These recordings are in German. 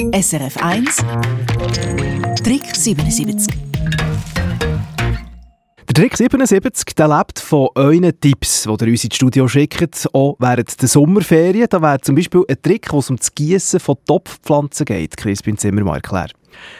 SRF 1 Trick 77 der Trick 77 der lebt von euren Tipps, die ihr uns ins Studio schickt, auch während der Sommerferien. Da wäre zum Beispiel ein Trick, wo es um das Gießen von Topfpflanzen geht. Chris, bin Zimmer mal erklären.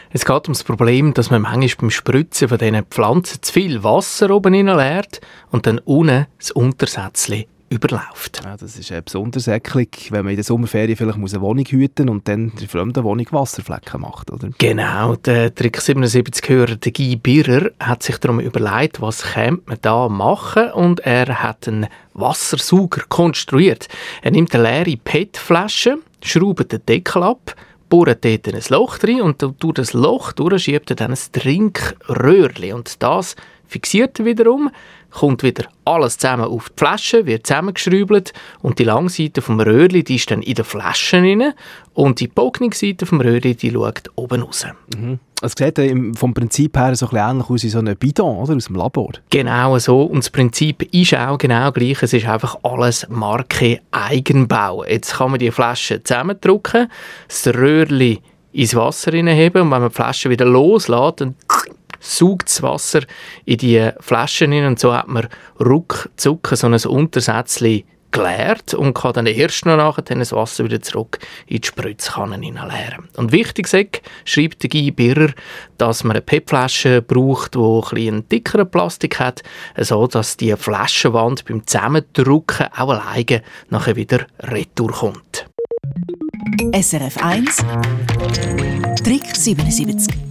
Es geht um das Problem, dass man manchmal beim Spritzen von diesen Pflanzen zu viel Wasser oben leert und dann unten das Untersätzchen überläuft. Ja, das ist besonders eklig, wenn man in der Sommerferien vielleicht eine Wohnung hüten muss und dann in der fremden Wohnung Wasserflecken macht, oder? Genau, der Trick 77-Hörer, der Guy Birrer, hat sich darum überlegt, was könnte man da machen und er hat einen Wassersauger konstruiert. Er nimmt eine leere PET-Flasche, schraubt den Deckel ab, bohrt dort ein Loch drin und durch das Loch schiebt er dann ein Trinkröhrchen und das fixiert er wiederum, kommt wieder alles zusammen auf die Flasche, wird zusammengeschraubt und die Langseite vom Röhrli, die ist dann in der Flasche rein und die Bogenseite vom Röhrli, die schaut oben raus. Mhm. Es sieht vom Prinzip her so ein bisschen ähnlich aus wie so ein Bidon, oder? Aus dem Labor. Genau so. Und das Prinzip ist auch genau gleich. Es ist einfach alles Marke Eigenbau. Jetzt kann man die Flasche zusammendrücken, das Röhrli ins Wasser hineinheben und wenn man die Flasche wieder loslässt, dann saugt das Wasser in die Flaschen hin und so hat man ruckzuck so ein Untersätzchen geleert und kann dann erst noch nachher das Wasser wieder zurück in die Spritzkanne leeren. Und wichtig ist, schreibt Guy Birrer, dass man eine PET-Flasche braucht, die ein dickeren Plastik hat, so dass die Flaschenwand beim Zusammendrücken auch alleine nachher wieder retour kommt. SRF 1 Trick 77